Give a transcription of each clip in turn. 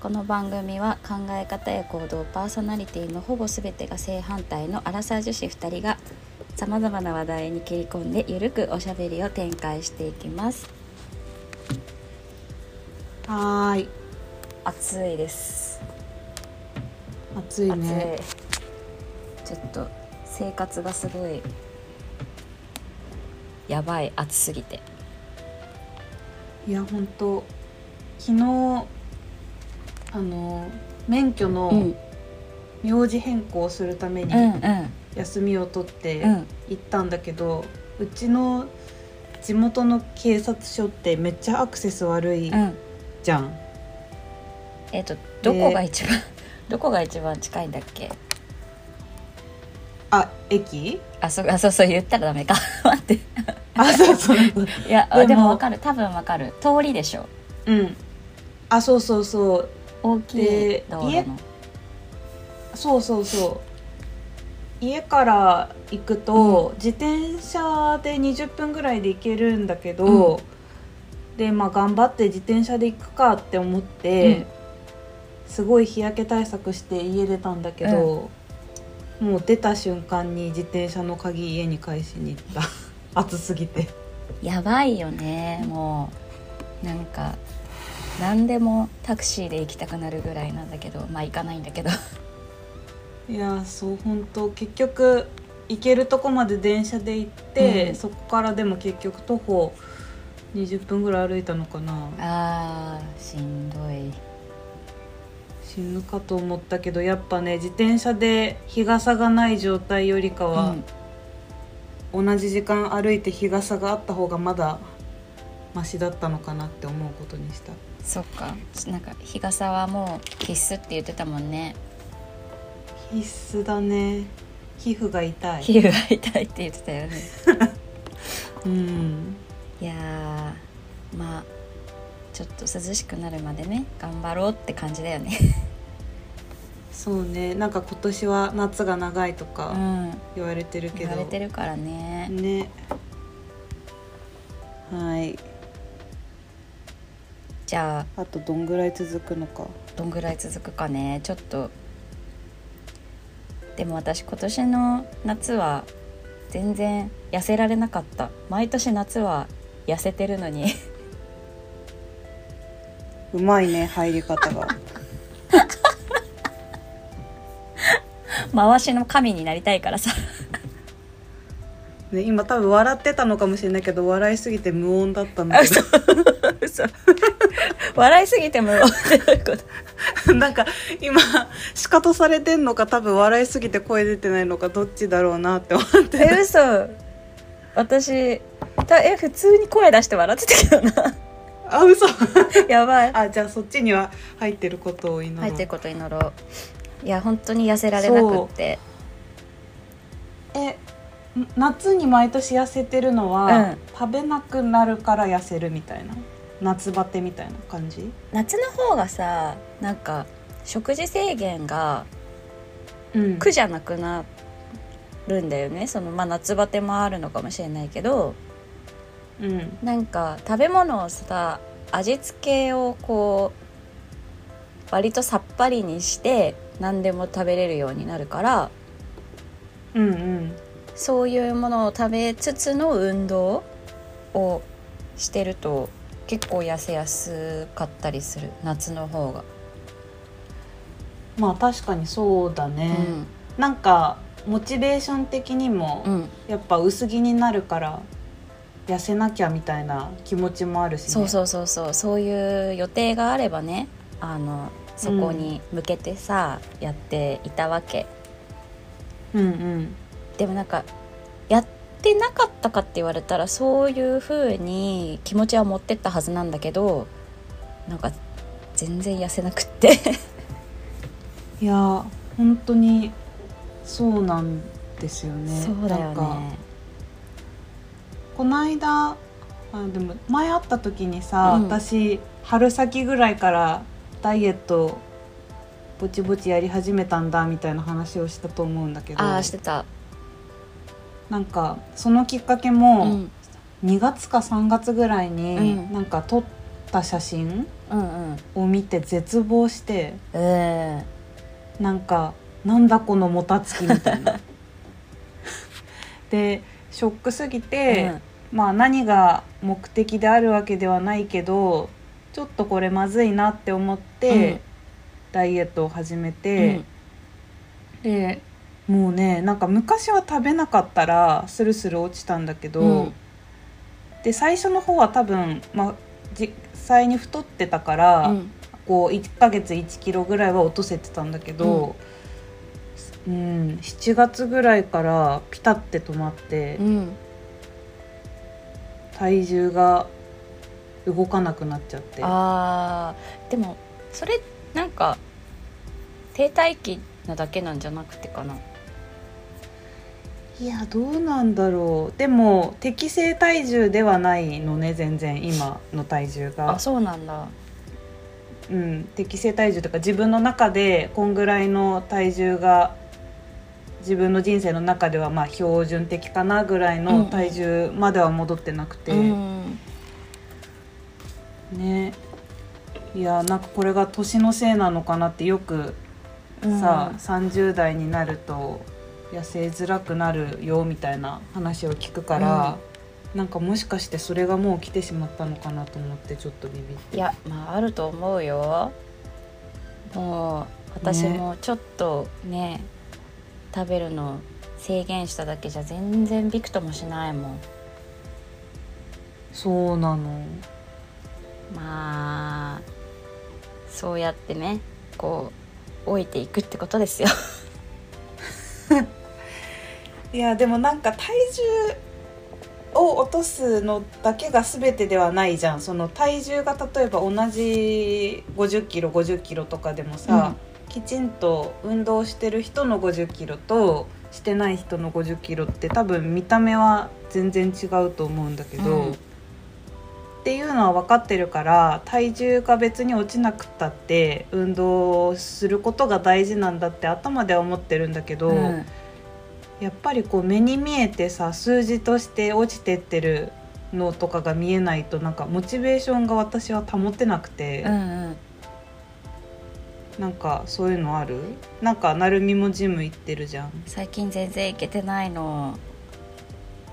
この番組は考え方や行動パーソナリティのほぼ全てが正反対のアラサー女子2人がさまざまな話題に切り込んでゆるくおしゃべりを展開していきます。はーい。暑いです。暑いね。ちょっと生活がすごいやばい暑すぎて。いや本当昨日あの免許うん。の名字変更をするためにうんうん。休みを取ってうん。行ったんだけど、うちの地元の警察署ってめっちゃアクセス悪いうん。じゃん、えっ、とどこが一番 どこが一番近いんだっけ？あ駅？あそあそうそう言ったらダメか。待って。あそうそういやでもでかる。多分わかる。通りでしょ。うん。あそうそうそう大きいで道路の。そうそうそう。家から行くと、自転車で20分ぐらいで行けるんだけど、でまあ頑張って自転車で行くかって思って、すごい日焼け対策して家出たんだけど、もう出た瞬間に自転車の鍵家に返しに行った。暑すぎて。やばいよねもう。なんか何でもタクシーで行きたくなるぐらいなんだけどまあ行かないんだけど。いやそう本当結局行けるとこまで電車で行って、うん。そこからでも結局徒歩20分ぐらい歩いたのかな。あーしんどい。死ぬかと思ったけどやっぱね自転車で日傘がない状態よりかは、同じ時間歩いて日傘があった方がまだマシだったのかなって思うことにしたそっか。なんか日傘はもう必須って言ってたもんね。必須だね。皮膚が痛い。皮膚が痛いって言ってたよね。うん。いやーまあちょっと涼しくなるまでね頑張ろうって感じだよね。そうね。なんか今年は夏が長いとうかん。言われてるけど、言われてるからね。ね。はいじゃああとどんぐらい続くのか。どんぐらい続くかね。ちょっと。でも私今年の夏は全然痩せられなかった。毎年夏は痩せてるのに。うまいね入り方が。回しの神になりたいからさね、今多分笑ってたのかもしれないけど笑いすぎて無音だったんだけ嘘 笑いすぎてもどういうこと？ど なんか今仕方されてんのか多分笑いすぎて声出てないのかどっちだろうなって思って。え嘘。私たえ普通に声出して笑ってたけどな。あ嘘。やばい。あじゃあそっちには入ってることを祈ろう。入ってること祈ろう。いや本当に痩せられなくって。え夏に毎年痩せてるのは、うん。食べなくなるから痩せるみたいな夏バテみたいな感じ？夏の方がさなんか食事制限がうん。苦じゃなくなるんだよね。そのまあ夏バテもあるのかもしれないけどうん。なんか食べ物をさ味付けをこう割とさっぱりにして何でも食べれるようになるからうんうんそういうものを食べつつの運動をしてると結構痩せやすかったりする夏の方が。まあ確かにそうだね、なんかモチベーション的にも、うん、うん、やっぱ薄着になるから痩せなきゃみたいな気持ちもあるし、ね、そうそうそうそう。そういう予定があればねあのそこに向けてさ、やっていたわけ。うんうんでもなんかやってなかったかって言われたらそういう風に気持ちは持ってったはずなんだけどなんか全然痩せなくって。いや本当にそうなんですよね。そうだよなんかねこの間あでも前会った時にさ、うん。私春先ぐらいからダイエットぼちぼちやり始めたんだみたいな話をしたと思うんだけど。ああしてたなんかそのきっかけうもん。2月か3月ぐらいにうん。なんか撮った写真うんうん。を見て絶望してうんなんかなんだこのもたつきみたいな。でショックすぎて、まあ何が目的であるわけではないけどちょっとこれまずいなって思って、うん。ダイエットを始めうてん、でもうねなんか昔は食べなかったらスルスル落ちたんだけど、うん。で最初の方は多分、まあ、実際に太ってたから、うん。こう1ヶ月1キロぐらいは落とせてたんだけど、うん。7月ぐらいからピタって止まって、うん。体重が動かなくなっちゃって。あー。でもそれなんか停滞期なだけなんじゃなくてかないやどうなんだろう。でも適正体重ではないのね全然今の体重が。あ、そうなんだ。うん、適正体重とか自分の中でこんぐらいの体重が自分の人生の中ではまあ標準的かなぐらいの体重までは戻ってなくて、うんね。いやなんかこれが年のせいなのかなってよくさ、30代になると痩せづらくなるよみたいな話を聞くから、なんかもしかしてそれがもう来てしまったのかなと思ってちょっとビビって。いやまああると思うよ。もう私もちょっとね食べるの制限しただけじゃ全然びくともしないもん。そうなの。まあそうやってねこう老いていくってことですよ いやでもなんか体重を落とすのだけが全てではないじゃん。その体重が例えば同じ50キロ50キロとかでもさ、きちんと運動してる人の50キロとしてない人の50キロって多分見た目は全然違うと思うんだけど、うんっていうのは分かってるから体重が別に落ちなくったって運動することが大事なんだって頭では思ってるんだけど。うん。やっぱりこう目に見えてさ数字として落ちてってるのとかが見えないとなんかモチベーションが私は保てなくて、うんうん。なんかそういうのある？なんかなるみもジム行ってるじゃん。最近全然行けてないの。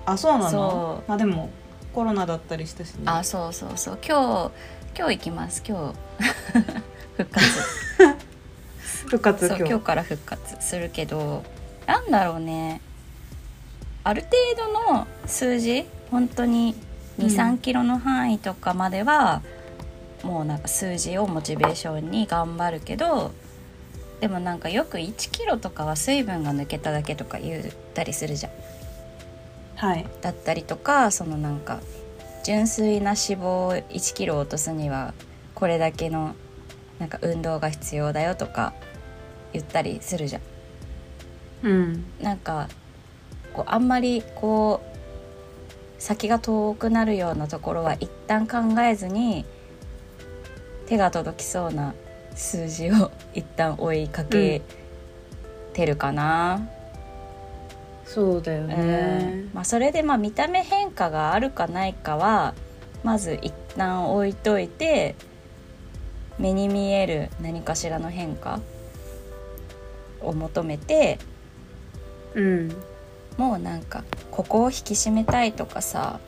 あそうなの？まあでもコロナだったりしたしね。あそうそうそう。今日今日行きます。今日。復活。復活今日そう今日。から復活するけどなんだろうね。ある程度の数字本当にうん。23キロの範囲とかまでは、もうなんか数字をモチベーションに頑張るけどでもなんかよく1キロとかは水分が抜けただけとか言ったりするじゃん。はいだったりとかそのなんか純粋な脂肪を1キロ落とすにはこれだけのなんか運動が必要だよとか言ったりするじゃん。うんなんかこうあんまりこう先が遠くなるようなところは一旦考えずに手が届きそうな数字を一旦追いかけてるかな。そうだようん。ねまあ、それでまあ見た目変化があるかないかはまず一旦置いといて目に見える何かしらの変化を求めてうん、もうなんかここを引き締めたいとかさ、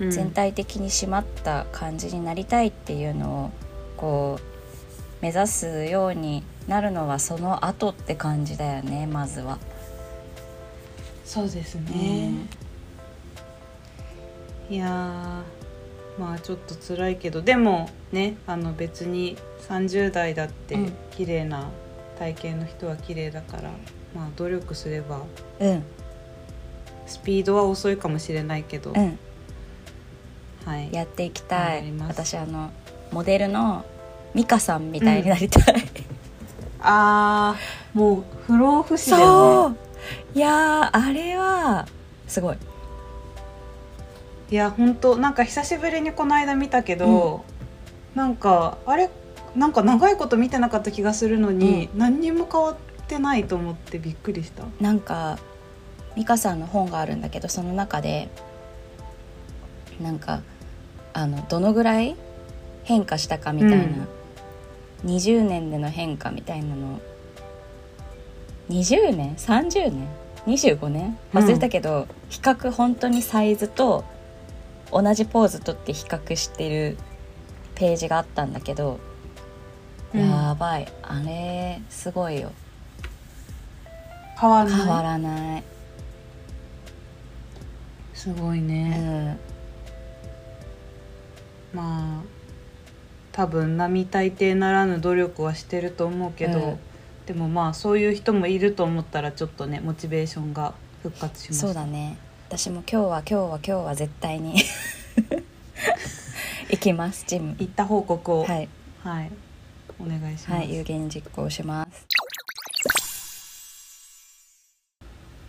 うん、全体的に締まった感じになりたいっていうのをこう目指すようになるのはその後って感じだよねまずは。そうですね、いやーまあちょっと辛いけどでもねあの別に30代だってうん。綺麗な体型の人は綺麗だから、まあ努力すればうん。スピードは遅いかもしれないけど、うん。はい。やっていきたい。私あのモデルのミカさんみたいになりたい、あーもう不老不死だよねそういやーあれはすごい。いや本当なんか久しぶりにこの間見たけど、なんかあれなんか長いこと見てなかった気がするのに、何にも変わってないと思ってびっくりした。なんかミカさんの本があるんだけどその中でなんかあのどのぐらい変化したかみたいな、うん。20年での変化みたいなの20年？30年？25年？忘れたけど、比較本当にサイズと同じポーズとって比較してるページがあったんだけど、うん。やばい。あれすごいよ。変わらない？変わらない、すごいうん、ね、まあ多分並大抵ならぬ努力はしてると思うけど、うんでもまあそういう人もいると思ったらちょっとねモチベーションが復活しましたそうだね。私も今日は今日は今日は絶対に 行きますジム。行った報告を。はい、はい、お願いします、はい、有言実行します。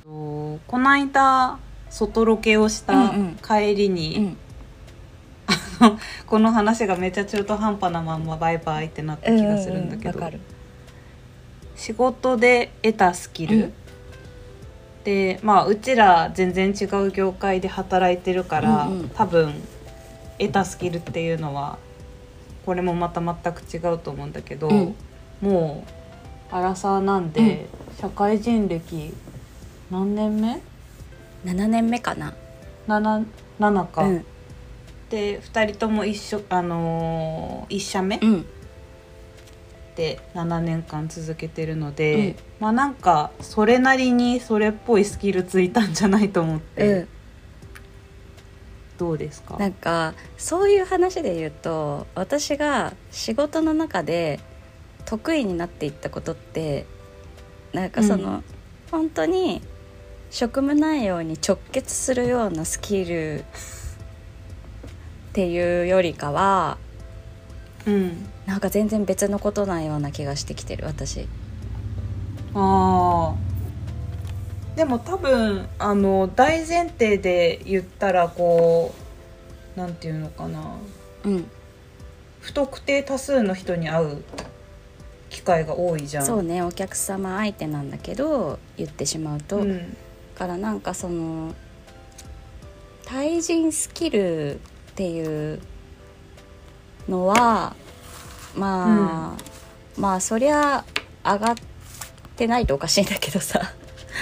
とこの間外ロケをしたうんうん。帰りに、うん。この話がめっちゃ中途半端なまんまバイバイってなった気がするんだけど、ううわかる仕事で得たスキル、うん。でまあうちら全然違う業界で働いてるから、うんうん。多分得たスキルっていうのはこれもまた全く違うと思うんだけど、うん。もうアラサーなんで、社会人歴何年目？7年目かな。7, 7か、うん。で2人とも一緒あのー、1社目？うんで7年間続けてるので、うんまあなんかそれなりにそれっぽいスキルついたんじゃないと思って、うんどうですか？なんかそういう話で言うと私が仕事の中で得意になっていったことってなんかその、う本当に職務内容に直結するようなスキルっていうよりかはうん。なんか全然別のことなような気がしてきてる私。あー。でも多分あの大前提で言ったらこうなんていうのかな。うん。不特定多数の人に会う機会が多いじゃん。そうねお客様相手なんだけど言ってしまうと、うん。だからなんかその対人スキルっていうのはまあ、まあそりゃ上がってないとおかしいんだけどさ。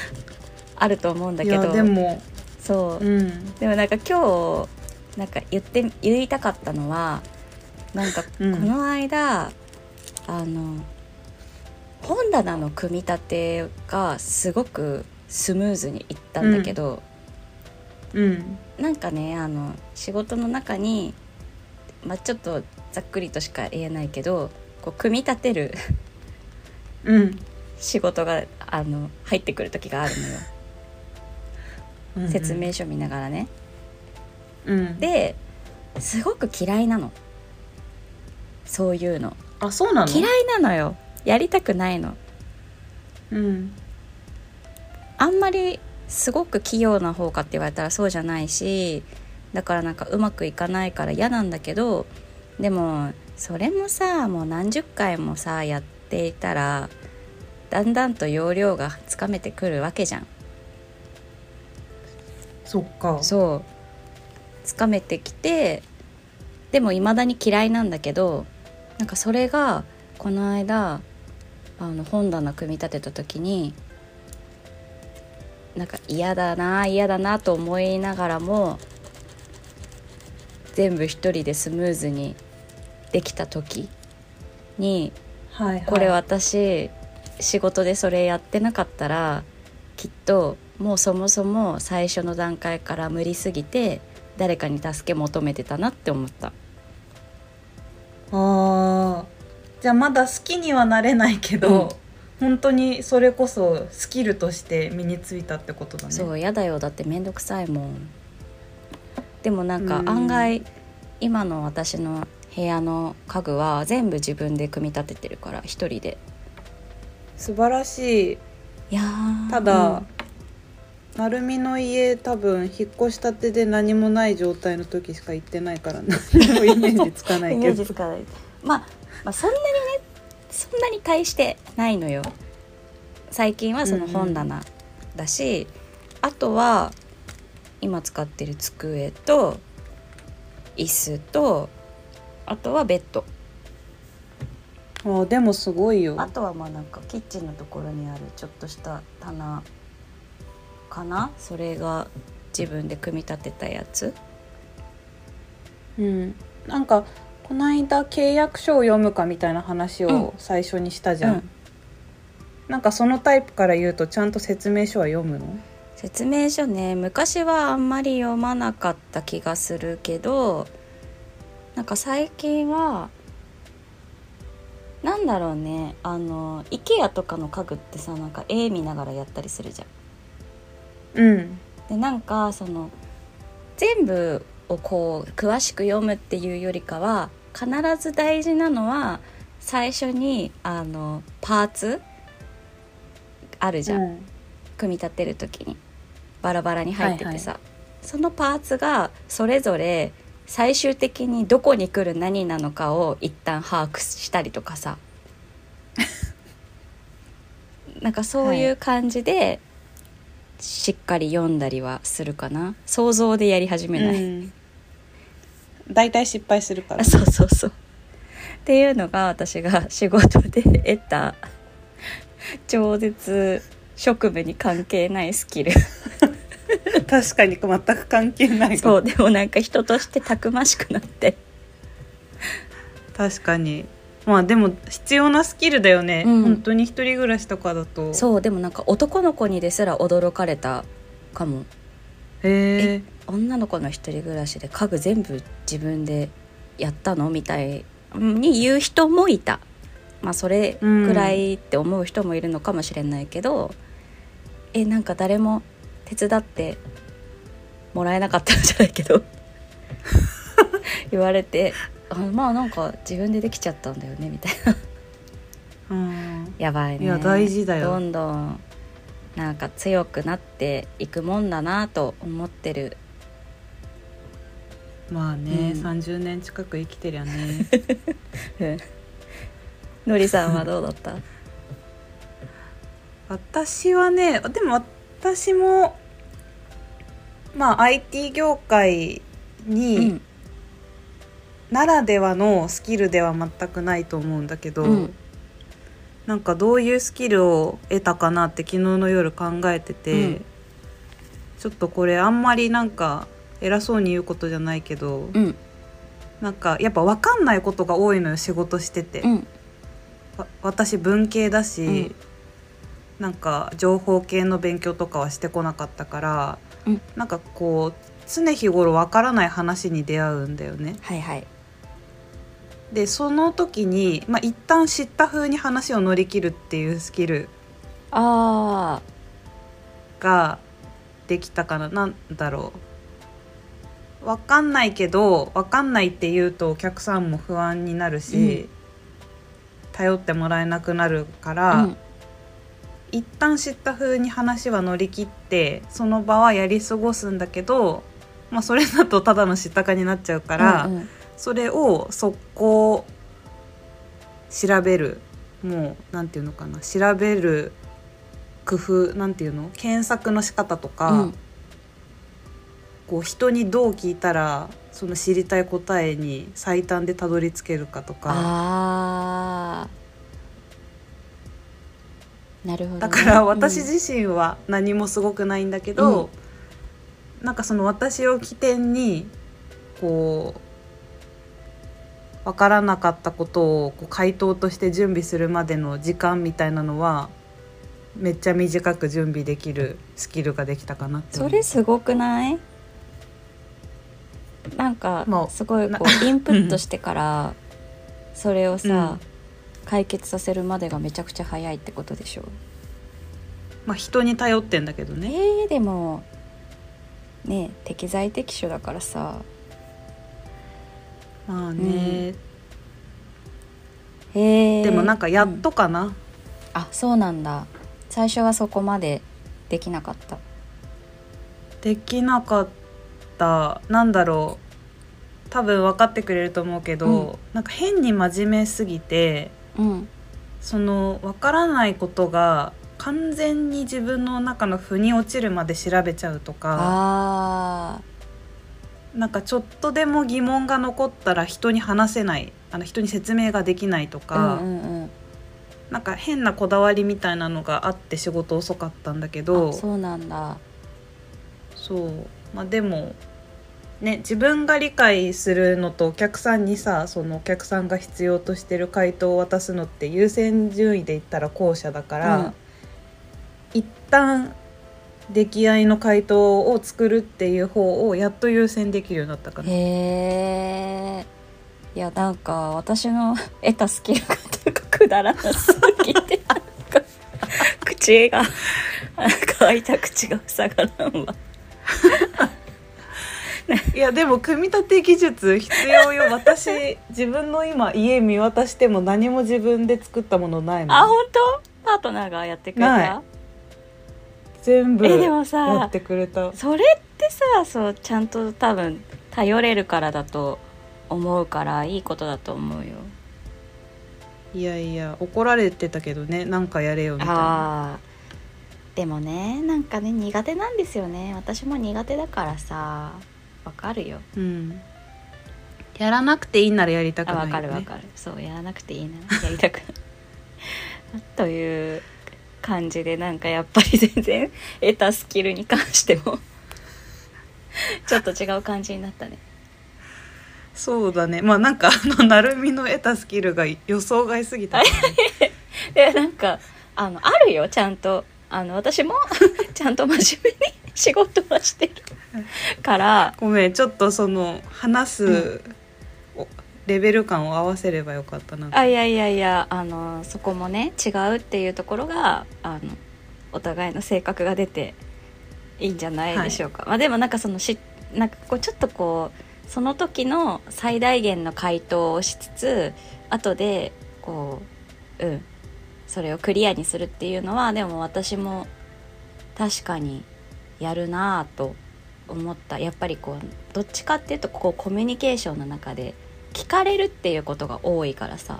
あると思うんだいけど。やでも。そう、うん。でもなんか今日なんか言って言いたかったのはなんかこうん。の間、あの本棚の組み立てがすごくスムーズにいったんだけど、うん。なんかねあの仕事の中に、まあ、ちょっとざっくりとしか言えないけどこう組み立てるうん。仕事があの入ってくる時があるのよ、うん説明書見ながらね。うん。ですごく嫌いなの。そういうの。あそうなの？嫌いなのよ。やりたくないの。うん。あんまりすごく器用な方かって言われたらそうじゃないしだからなんかうまくいかないから嫌なんだけどでもそれもさもう何十回もさやっていたらだんだんと要領がつかめてくるわけじゃん。そっか。そう。つかめてきてでも未だに嫌いなんだけどなんかそれがこの間あの本棚組み立てた時になんか嫌だな嫌だなと思いながらも全部一人でスムーズにできた時にはいはい。これ私仕事でそれやってなかったらきっともうそもそも最初の段階から無理すぎて誰かに助け求めてたなって思った。あー。じゃあまだ好きにはなれないけど、うん。本当にそれこそスキルとして身についたってことだね。そうやだよ。だって面倒くさいもんでもなんかうん。案外今の私の部屋の家具は全部自分で組み立ててるから一人で。素晴らしい。いやー。ただ、うん。なるみの家多分引っ越したてで何もない状態の時しか行ってないから 何もイメージつかないイメけどージつかない。まあ、まあそんなにねそんなに大してないのよ。最近はその本棚だし、あとは今使ってる机と椅子とあとはベッド。あでもすごいよ。あとはまあなんかキッチンのところにあるちょっとした棚かな？それが自分で組み立てたやつ。うん。なんかこの間契約書を読むかみたいな話うん。を最初にしたじゃん、うん。なんかそのタイプから言うとちゃんと説明書は読むの？説明書ね。昔はあんまり読まなかった気がするけどなんか最近はなんだろうね。あの IKEA とかの家具ってさなんか絵見ながらやったりするじゃん。うん。でなんかその全部をこう詳しく読むっていうよりかは必ず大事なのは最初にあのパーツあるじゃん、うん。組み立てる時にバラバラに入っててさ、そのパーツがそれぞれ最終的にどこに来る何なのかを一旦把握したりとかさ。なんかそういう感じでしっかり読んだりはするかな。想像でやり始めない、うん。大体失敗するから。あ そうそうそう。っていうのが私が仕事で得た 超絶職務に関係ないスキル 確かに全く関係ない。そうでもなんか人としてたくましくなって。確かに。まあでも必要なスキルだよね、うん。本当に一人暮らしとかだと。そうでもなんか男の子にですら驚かれたかも。へえ女の子の一人暮らしで家具全部自分でやったのみたいに言う人もいた。まあそれくらいって思う人もいるのかもしれないけど、えなんか誰も手伝ってもらえなかったんじゃないけど。言われてあまあなんか自分でできちゃったんだよねみたいな。うん。やばいね。いや大事だよ。どんどんなんか強くなっていくもんだなと思ってる。まあね、うん。30年近く生きてりゃね。うんのりさんはどうだった？私はねでも私もまあ IT 業界うにん。ならではのスキルでは全くないと思うんだけど、うん。なんかどういうスキルを得たかなって昨日の夜考えてて、うん。ちょっとこれあんまりなんか偉そうに言うことじゃないけど、うん。なんかやっぱ分かんないことが多いのよ仕事してて、うん。わ私文系だし、うん。なんか情報系の勉強とかはしてこなかったから、うん。なんかこう常日頃分からない話に出会うんだよね。はいはい。でその時に、まあ、一旦知った風に話を乗り切るっていうスキルあができたかな。なんだろう。分かんないけど分かんないって言うとお客さんも不安になるし、うん。頼ってもらえなくなるかあら、うん一旦知った風に話は乗り切ってその場はやり過ごすんだけど、まあ、それだとただの知ったかになっちゃうから、うんうん。それを速攻調べるもうなんていうのかな調べる工夫なんていうの？検索の仕方とか、うん。こう人にどう聞いたらその知りたい答えに最短でたどり着けるかとかなるほどね、だから私自身は何もすごくないんだけど、なんかその私を起点にこう分からなかったことをこう回答として準備するまでの時間みたいなのはめっちゃ短く準備できるスキルができたかなって思そうれすごくない？なんかまあすごいこなう インプットしてからそれをさ、うん解決させるまでがめちゃくちゃ早いってことでしょまあ人に頼ってんだけどね。えー、でもね適材適所だからさ。まあね、へえでもなんかやっとかな、あそうなんだ。最初はそこまでできなかった。できなかった。なんだろう。多分分かってくれると思うけど、うん。なんか変に真面目すぎてうん。その分からないことが完全に自分の中の腑に落ちるまで調べちゃうとかあなんかちょっとでも疑問が残ったら人に話せないあの人に説明ができないとか、うんうんうん。なんか変なこだわりみたいなのがあって仕事遅かったんだけどあそうなんだ。そう。まあでもね自分が理解するのとお客さんにさそのお客さんが必要としてる回答を渡すのって優先順位で言ったら後者だから、うん。一旦出来合いの回答を作るっていう方をやっと優先できるようになったかな。へえいやなんか私の 得たスキルがなんかくだらなすぎてなんか口が乾いた口が塞がらんわいやでも組み立て技術必要よ。私自分の今家見渡しても何も自分で作ったものないもん。あ本当？パートナーがやってくれなた全部えでもやさってくれた。それってさそうちゃんと多分頼れるからだと思うからいいことだと思うよ。いやいや怒られてたけどね。なんかやれよみたいな。でもねなんかね苦手なんですよね。私も苦手だからさわかるよ。うん。やらなくていいならやりたくあないよ、ね、わかるわかる。そうやらなくていいな。やりたくない。という感じでなんかやっぱり全然 得たスキルに関しても ちょっと違う感じになったね。そうだね。まあなんかあの成海の得たスキルが予想外すぎたねでなんかあのあるよ。ちゃんとあの私もちゃんと真面目に仕事はしてるから。ごめんちょっとその話す、おレベル感を合わせればよかったな。あいやいやいやあのそこもね違うっていうところがあのお互いの性格が出ていいんじゃないでしょうか、まあ、でもなんかそのしなんかこうちょっとこうその時の最大限の回答をしつつ後でこううんそれをクリアにするっていうのはでも私も確かにやるなぁと思った。やっぱりこうどっちかっていうとこうコミュニケーションの中で聞かれるっていうことが多いからさ、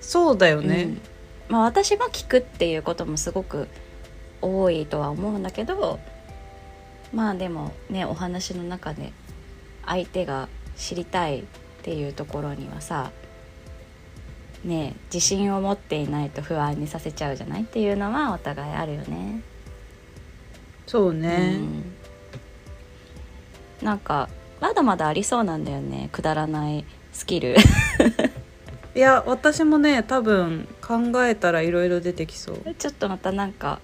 そうだよね、うん。まあ、私も聞くっていうこともすごく多いとは思うんだけどまあでもねお話の中で相手が知りたいっていうところにはさね自信を持っていないと不安にさせちゃうじゃない？っていうのはお互いあるよね。そうね、うん、なんかまだまだありそうなんだよね。くだらないスキル。いや私もね多分考えたらいろいろ出てきそう。ちょっとまたなんか、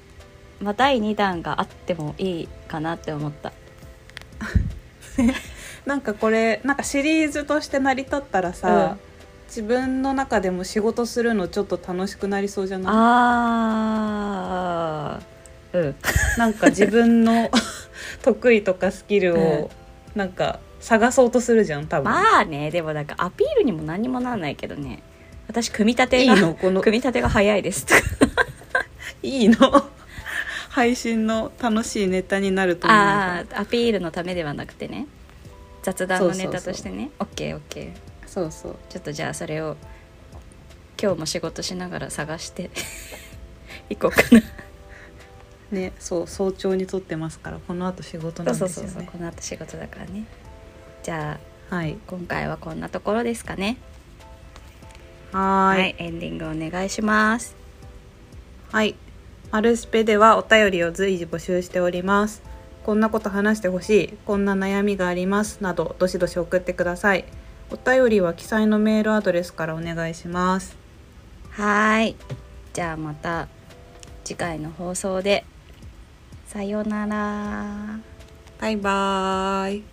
まあ、第2弾があってもいいかなって思った。なんかこれなんかシリーズとして成り立ったらさ、自分の中でも仕事するのちょっと楽しくなりそうじゃない？あーうん。なんか自分の 得意とかスキルをなんか探そうとするじゃん多分、まあねでもなんかアピールにも何にもならないけどね。私組み立てがいいの？この組み立てが早いです。いいの？配信の楽しいネタになると思う。ああアピールのためではなくてね。雑談のネタとしてね。オッケーオッケー。そうそう。ちょっとじゃあそれを今日も仕事しながら探して。いこうかなねそう早朝に撮ってますからこの後仕事なんですよねそうそうそうこの後仕事だからねじゃあはい今回はこんなところですかねはーいはいエンディングお願いしますはい。マルスペではお便りを随時募集しております。こんなこと話してほしい、こんな悩みがありますなど、どしどし送ってください。お便りは記載のメールアドレスからお願いします。はーいじゃあまた次回の放送でさようならバイバーイ。